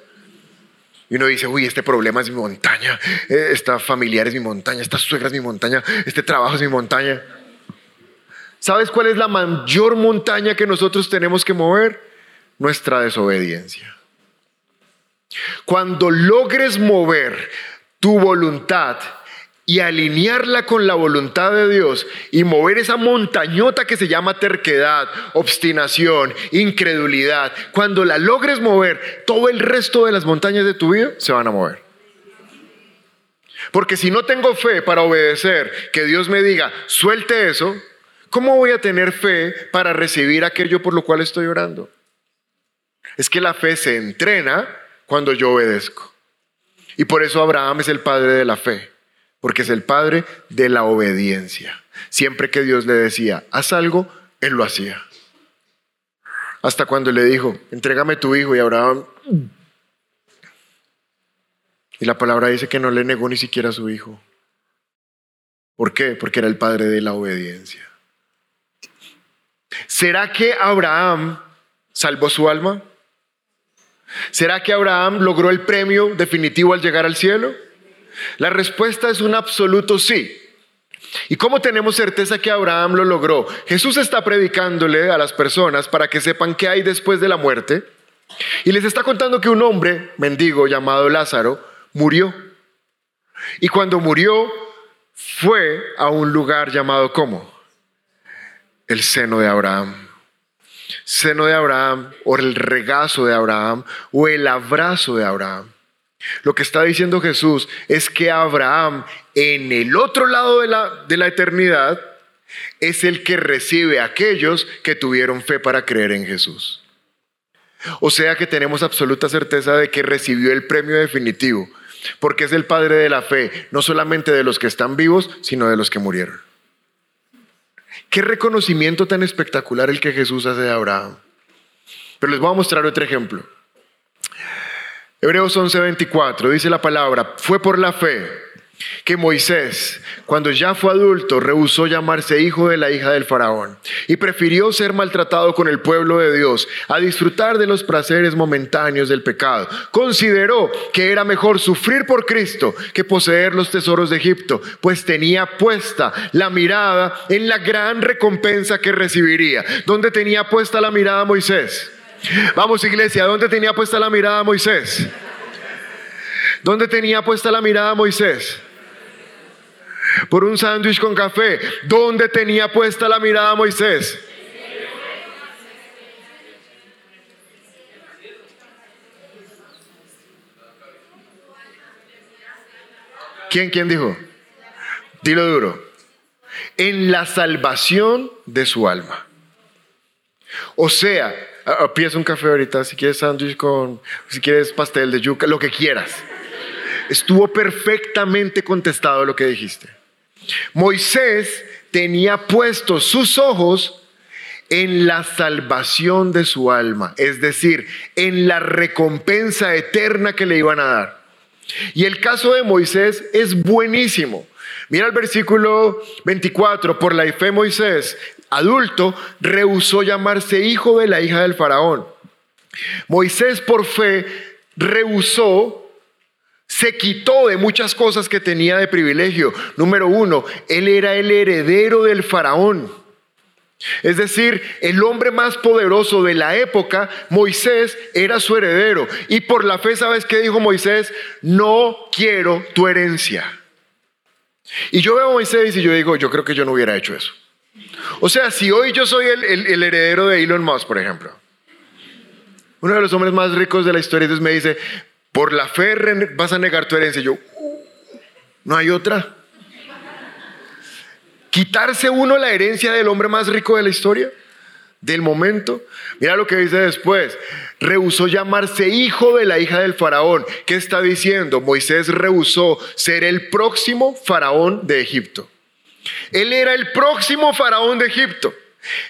Y uno dice, uy, este problema es mi montaña, eh, esta familiar es mi montaña, esta suegra es mi montaña, este trabajo es mi montaña. ¿Sabes cuál es la mayor montaña que nosotros tenemos que mover? Nuestra desobediencia. Cuando logres mover tu voluntad y alinearla con la voluntad de Dios y mover esa montañota que se llama terquedad, obstinación, incredulidad, cuando la logres mover, todo el resto de las montañas de tu vida se van a mover. Porque si no tengo fe para obedecer, que Dios me diga, suelte eso, ¿cómo voy a tener fe para recibir aquello por lo cual estoy orando? Es que la fe se entrena cuando yo obedezco. Y por eso Abraham es el padre de la fe porque es el padre de la obediencia. Siempre que Dios le decía, haz algo, él lo hacía. Hasta cuando le dijo, entrégame tu hijo y Abraham... Y la palabra dice que no le negó ni siquiera a su hijo. ¿Por qué? Porque era el padre de la obediencia. ¿Será que Abraham salvó su alma? ¿Será que Abraham logró el premio definitivo al llegar al cielo? La respuesta es un absoluto sí. ¿Y cómo tenemos certeza que Abraham lo logró? Jesús está predicándole a las personas para que sepan qué hay después de la muerte y les está contando que un hombre mendigo llamado Lázaro murió. Y cuando murió fue a un lugar llamado ¿cómo? El seno de Abraham. Seno de Abraham o el regazo de Abraham o el abrazo de Abraham. Lo que está diciendo Jesús es que Abraham en el otro lado de la, de la eternidad es el que recibe a aquellos que tuvieron fe para creer en Jesús. O sea que tenemos absoluta certeza de que recibió el premio definitivo, porque es el Padre de la fe, no solamente de los que están vivos, sino de los que murieron. Qué reconocimiento tan espectacular el que Jesús hace de Abraham. Pero les voy a mostrar otro ejemplo. Hebreos 11:24 dice la palabra, fue por la fe que Moisés, cuando ya fue adulto, rehusó llamarse hijo de la hija del faraón y prefirió ser maltratado con el pueblo de Dios a disfrutar de los placeres momentáneos del pecado. Consideró que era mejor sufrir por Cristo que poseer los tesoros de Egipto, pues tenía puesta la mirada en la gran recompensa que recibiría. ¿Dónde tenía puesta la mirada Moisés? Vamos iglesia, ¿dónde tenía puesta la mirada Moisés? ¿Dónde tenía puesta la mirada Moisés? por un sándwich con café. ¿Dónde tenía puesta la mirada Moisés? ¿Quién, quién dijo? Dilo duro. En la salvación de su alma. O sea, pides un café ahorita, si quieres sándwich con, si quieres pastel de yuca, lo que quieras. Estuvo perfectamente contestado lo que dijiste. Moisés tenía puestos sus ojos en la salvación de su alma, es decir, en la recompensa eterna que le iban a dar. Y el caso de Moisés es buenísimo. Mira el versículo 24, por la fe Moisés, adulto, rehusó llamarse hijo de la hija del faraón. Moisés por fe rehusó se quitó de muchas cosas que tenía de privilegio. Número uno, él era el heredero del faraón. Es decir, el hombre más poderoso de la época, Moisés, era su heredero. Y por la fe, ¿sabes qué dijo Moisés? No quiero tu herencia. Y yo veo a Moisés y yo digo, yo creo que yo no hubiera hecho eso. O sea, si hoy yo soy el, el heredero de Elon Musk, por ejemplo, uno de los hombres más ricos de la historia, entonces me dice, por la fe vas a negar tu herencia. Yo, no hay otra. Quitarse uno la herencia del hombre más rico de la historia, del momento. Mira lo que dice después. Rehusó llamarse hijo de la hija del faraón. ¿Qué está diciendo? Moisés rehusó ser el próximo faraón de Egipto. Él era el próximo faraón de Egipto.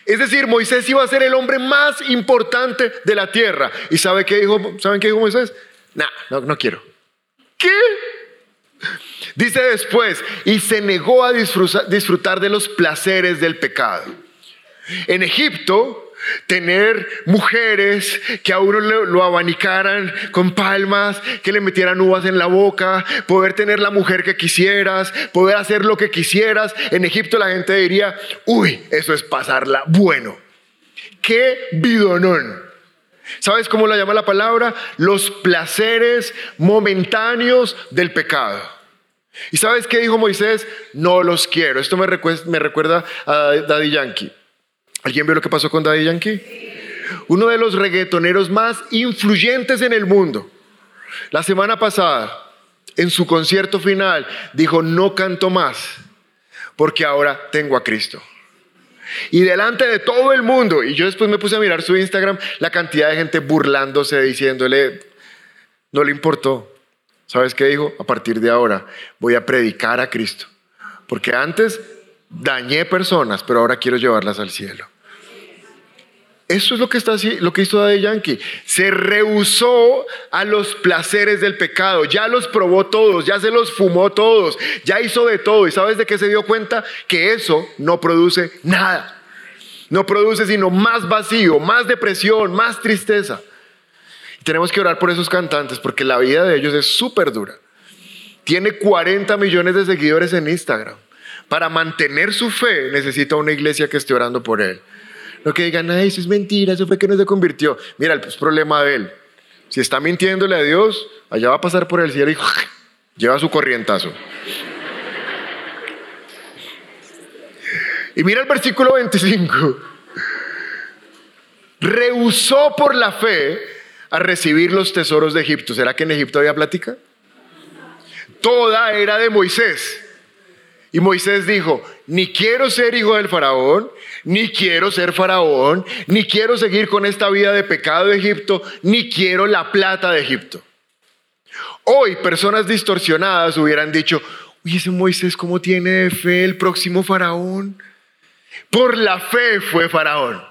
Es decir, Moisés iba a ser el hombre más importante de la tierra. ¿Y sabe qué dijo, saben qué dijo Moisés? no, no quiero. ¿Qué? Dice después, y se negó a disfrutar de los placeres del pecado. En Egipto, tener mujeres que a uno lo abanicaran con palmas, que le metieran uvas en la boca, poder tener la mujer que quisieras, poder hacer lo que quisieras. En Egipto la gente diría, uy, eso es pasarla bueno. Qué bidonón. ¿Sabes cómo la llama la palabra? Los placeres momentáneos del pecado. ¿Y sabes qué dijo Moisés? No los quiero. Esto me recuerda, a Daddy Yankee. ¿Alguien vio lo que pasó con Daddy Yankee? Uno de los reggaetoneros más influyentes en el mundo. La semana pasada, en su concierto final, dijo, no canto más, porque ahora tengo a Cristo. Y delante de todo el mundo, y yo después me puse a mirar su Instagram, la cantidad de gente burlándose, diciéndole, no le importó. ¿Sabes qué dijo? A partir de ahora voy a predicar a Cristo. Porque antes dañé personas, pero ahora quiero llevarlas al cielo. Eso es lo que, está, lo que hizo Daddy Yankee. Se rehusó a los placeres del pecado. Ya los probó todos, ya se los fumó todos, ya hizo de todo. ¿Y sabes de qué se dio cuenta? Que eso no produce nada. No produce sino más vacío, más depresión, más tristeza. tenemos que orar por esos cantantes porque la vida de ellos es súper dura. Tiene 40 millones de seguidores en Instagram. Para mantener su fe necesita una iglesia que esté orando por él. Lo que digan, ay, eso es mentira, eso fue que no se convirtió. Mira, el problema de él. Si está mintiéndole a Dios, allá va a pasar por el cielo y lleva su corrientazo. Y mira el versículo 25. Rehusó por la fe a recibir los tesoros de Egipto. ¿Será que en Egipto había plática? Toda era de Moisés. Y Moisés dijo, ni quiero ser hijo del faraón, ni quiero ser faraón, ni quiero seguir con esta vida de pecado de Egipto, ni quiero la plata de Egipto. Hoy personas distorsionadas hubieran dicho, uy, ese Moisés, ¿cómo tiene fe el próximo faraón? Por la fe fue faraón.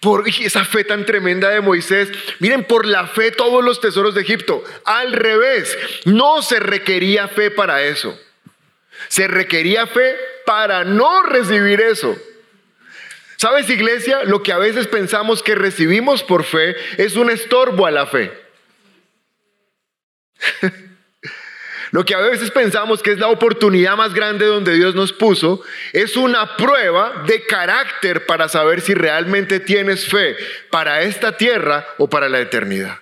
Por esa fe tan tremenda de Moisés. Miren, por la fe todos los tesoros de Egipto. Al revés, no se requería fe para eso. Se requería fe para no recibir eso. ¿Sabes, iglesia? Lo que a veces pensamos que recibimos por fe es un estorbo a la fe. Lo que a veces pensamos que es la oportunidad más grande donde Dios nos puso, es una prueba de carácter para saber si realmente tienes fe para esta tierra o para la eternidad.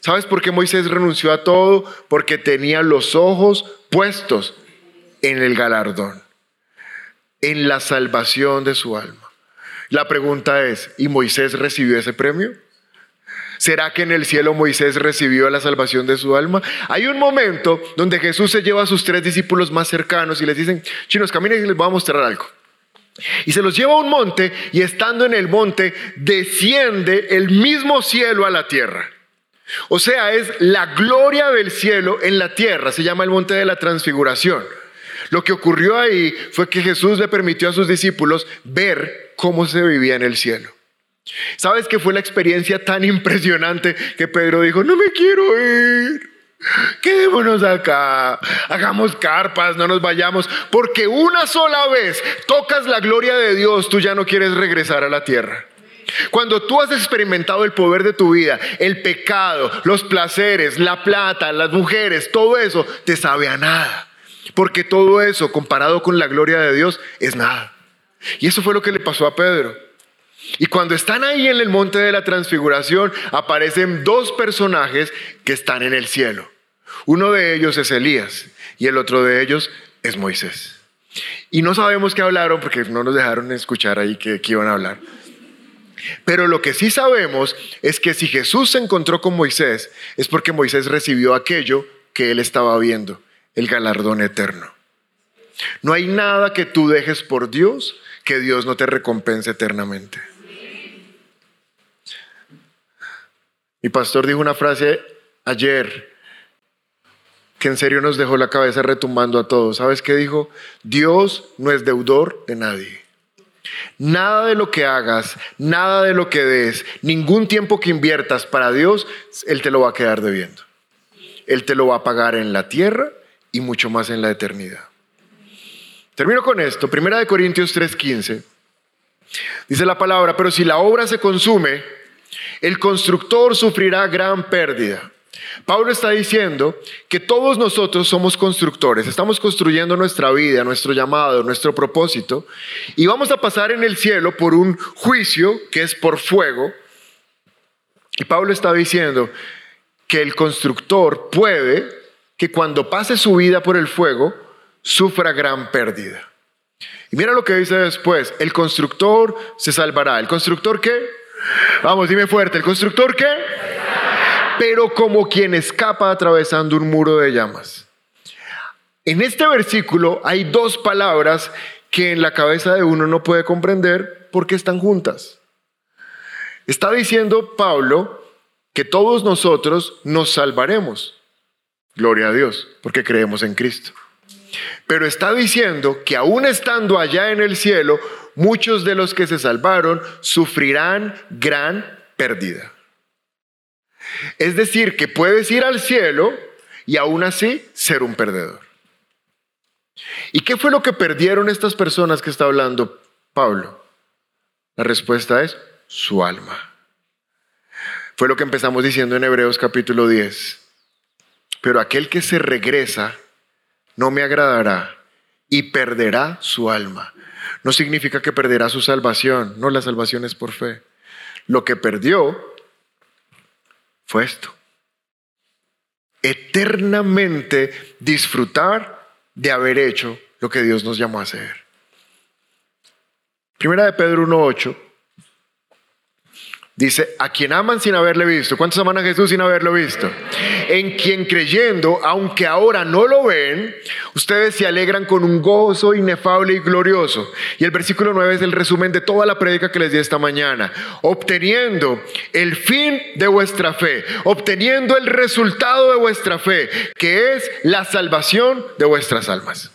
¿Sabes por qué Moisés renunció a todo? Porque tenía los ojos puestos en el galardón, en la salvación de su alma. La pregunta es, ¿y Moisés recibió ese premio? ¿Será que en el cielo Moisés recibió la salvación de su alma? Hay un momento donde Jesús se lleva a sus tres discípulos más cercanos y les dicen, chinos, caminen y les voy a mostrar algo. Y se los lleva a un monte y estando en el monte desciende el mismo cielo a la tierra. O sea, es la gloria del cielo en la tierra, se llama el monte de la transfiguración. Lo que ocurrió ahí fue que Jesús le permitió a sus discípulos ver cómo se vivía en el cielo. ¿Sabes qué fue la experiencia tan impresionante que Pedro dijo, no me quiero ir? Quedémonos acá, hagamos carpas, no nos vayamos, porque una sola vez tocas la gloria de Dios, tú ya no quieres regresar a la tierra. Cuando tú has experimentado el poder de tu vida, el pecado, los placeres, la plata, las mujeres, todo eso te sabe a nada. Porque todo eso comparado con la gloria de Dios es nada. Y eso fue lo que le pasó a Pedro. Y cuando están ahí en el monte de la transfiguración, aparecen dos personajes que están en el cielo. Uno de ellos es Elías y el otro de ellos es Moisés. Y no sabemos qué hablaron porque no nos dejaron escuchar ahí qué iban a hablar. Pero lo que sí sabemos es que si Jesús se encontró con Moisés, es porque Moisés recibió aquello que él estaba viendo, el galardón eterno. No hay nada que tú dejes por Dios que Dios no te recompense eternamente. Mi pastor dijo una frase ayer que en serio nos dejó la cabeza retumbando a todos. ¿Sabes qué dijo? Dios no es deudor de nadie. Nada de lo que hagas, nada de lo que des, ningún tiempo que inviertas para Dios, Él te lo va a quedar debiendo. Él te lo va a pagar en la tierra y mucho más en la eternidad. Termino con esto. Primera de Corintios 3:15. Dice la palabra, pero si la obra se consume, el constructor sufrirá gran pérdida. Pablo está diciendo que todos nosotros somos constructores, estamos construyendo nuestra vida, nuestro llamado, nuestro propósito, y vamos a pasar en el cielo por un juicio que es por fuego. Y Pablo está diciendo que el constructor puede que cuando pase su vida por el fuego, sufra gran pérdida. Y mira lo que dice después, el constructor se salvará. ¿El constructor qué? Vamos, dime fuerte, ¿el constructor qué? Pero como quien escapa atravesando un muro de llamas. En este versículo hay dos palabras que en la cabeza de uno no puede comprender porque están juntas. Está diciendo Pablo que todos nosotros nos salvaremos. Gloria a Dios, porque creemos en Cristo. Pero está diciendo que aún estando allá en el cielo, muchos de los que se salvaron sufrirán gran pérdida. Es decir, que puedes ir al cielo y aún así ser un perdedor. ¿Y qué fue lo que perdieron estas personas que está hablando Pablo? La respuesta es su alma. Fue lo que empezamos diciendo en Hebreos capítulo 10. Pero aquel que se regresa no me agradará y perderá su alma. No significa que perderá su salvación, no, la salvación es por fe. Lo que perdió fue esto. Eternamente disfrutar de haber hecho lo que Dios nos llamó a hacer. Primera de Pedro 1.8 Dice, a quien aman sin haberle visto. ¿Cuántos aman a Jesús sin haberlo visto? En quien creyendo, aunque ahora no lo ven, ustedes se alegran con un gozo inefable y glorioso. Y el versículo 9 es el resumen de toda la prédica que les di esta mañana. Obteniendo el fin de vuestra fe, obteniendo el resultado de vuestra fe, que es la salvación de vuestras almas.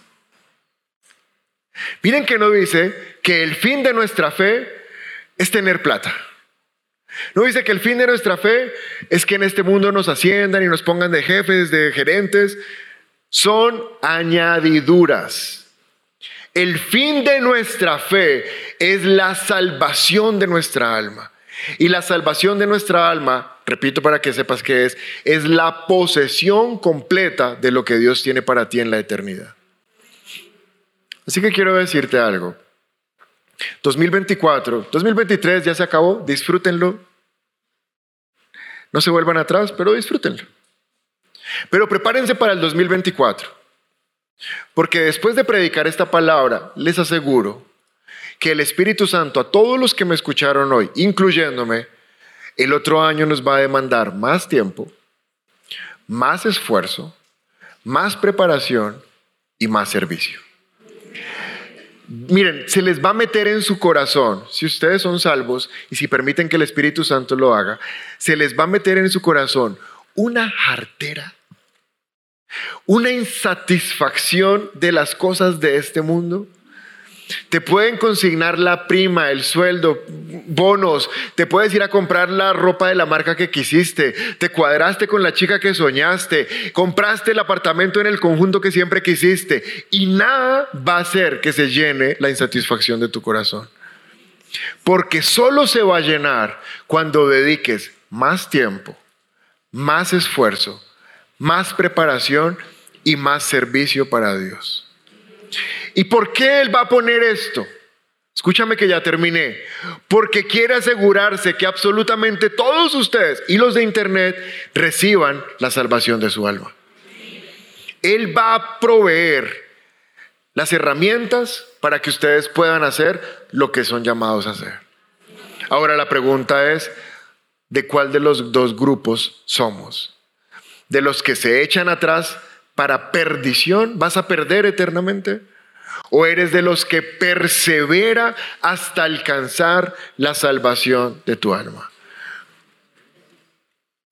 Miren que no dice que el fin de nuestra fe es tener plata. No dice que el fin de nuestra fe es que en este mundo nos asciendan y nos pongan de jefes, de gerentes. Son añadiduras. El fin de nuestra fe es la salvación de nuestra alma. Y la salvación de nuestra alma, repito para que sepas qué es, es la posesión completa de lo que Dios tiene para ti en la eternidad. Así que quiero decirte algo. 2024, 2023 ya se acabó, disfrútenlo. No se vuelvan atrás, pero disfrútenlo. Pero prepárense para el 2024. Porque después de predicar esta palabra, les aseguro que el Espíritu Santo a todos los que me escucharon hoy, incluyéndome, el otro año nos va a demandar más tiempo, más esfuerzo, más preparación y más servicio. Miren, se les va a meter en su corazón, si ustedes son salvos y si permiten que el Espíritu Santo lo haga, se les va a meter en su corazón una jartera, una insatisfacción de las cosas de este mundo te pueden consignar la prima, el sueldo, bonos. Te puedes ir a comprar la ropa de la marca que quisiste. Te cuadraste con la chica que soñaste. Compraste el apartamento en el conjunto que siempre quisiste. Y nada va a hacer que se llene la insatisfacción de tu corazón. Porque solo se va a llenar cuando dediques más tiempo, más esfuerzo, más preparación y más servicio para Dios. ¿Y por qué Él va a poner esto? Escúchame que ya terminé. Porque quiere asegurarse que absolutamente todos ustedes y los de Internet reciban la salvación de su alma. Él va a proveer las herramientas para que ustedes puedan hacer lo que son llamados a hacer. Ahora la pregunta es, ¿de cuál de los dos grupos somos? ¿De los que se echan atrás para perdición? ¿Vas a perder eternamente? ¿O eres de los que persevera hasta alcanzar la salvación de tu alma?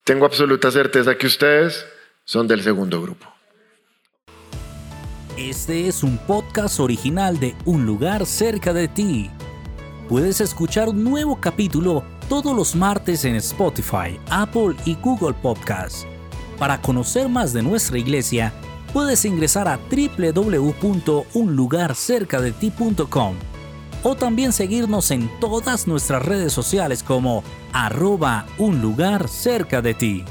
Tengo absoluta certeza que ustedes son del segundo grupo. Este es un podcast original de Un lugar cerca de ti. Puedes escuchar un nuevo capítulo todos los martes en Spotify, Apple y Google Podcasts. Para conocer más de nuestra iglesia, puedes ingresar a www.unlugarcercadeti.com o también seguirnos en todas nuestras redes sociales como arroba un lugar cerca de ti.